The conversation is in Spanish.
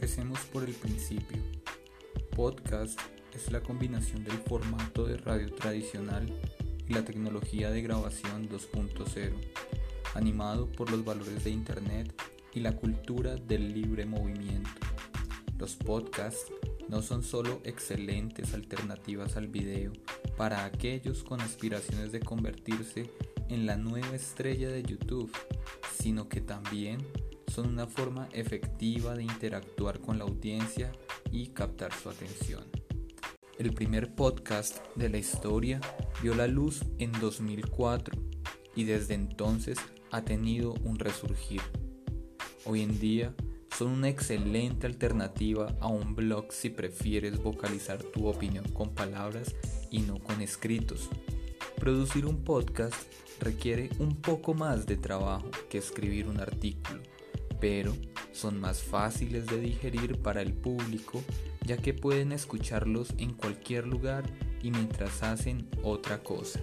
Empecemos por el principio. Podcast es la combinación del formato de radio tradicional y la tecnología de grabación 2.0, animado por los valores de Internet y la cultura del libre movimiento. Los podcasts no son solo excelentes alternativas al video para aquellos con aspiraciones de convertirse en la nueva estrella de YouTube, sino que también son una forma efectiva de interactuar con la audiencia y captar su atención. El primer podcast de la historia vio la luz en 2004 y desde entonces ha tenido un resurgir. Hoy en día son una excelente alternativa a un blog si prefieres vocalizar tu opinión con palabras y no con escritos. Producir un podcast requiere un poco más de trabajo que escribir un artículo, pero son más fáciles de digerir para el público ya que pueden escucharlos en cualquier lugar y mientras hacen otra cosa.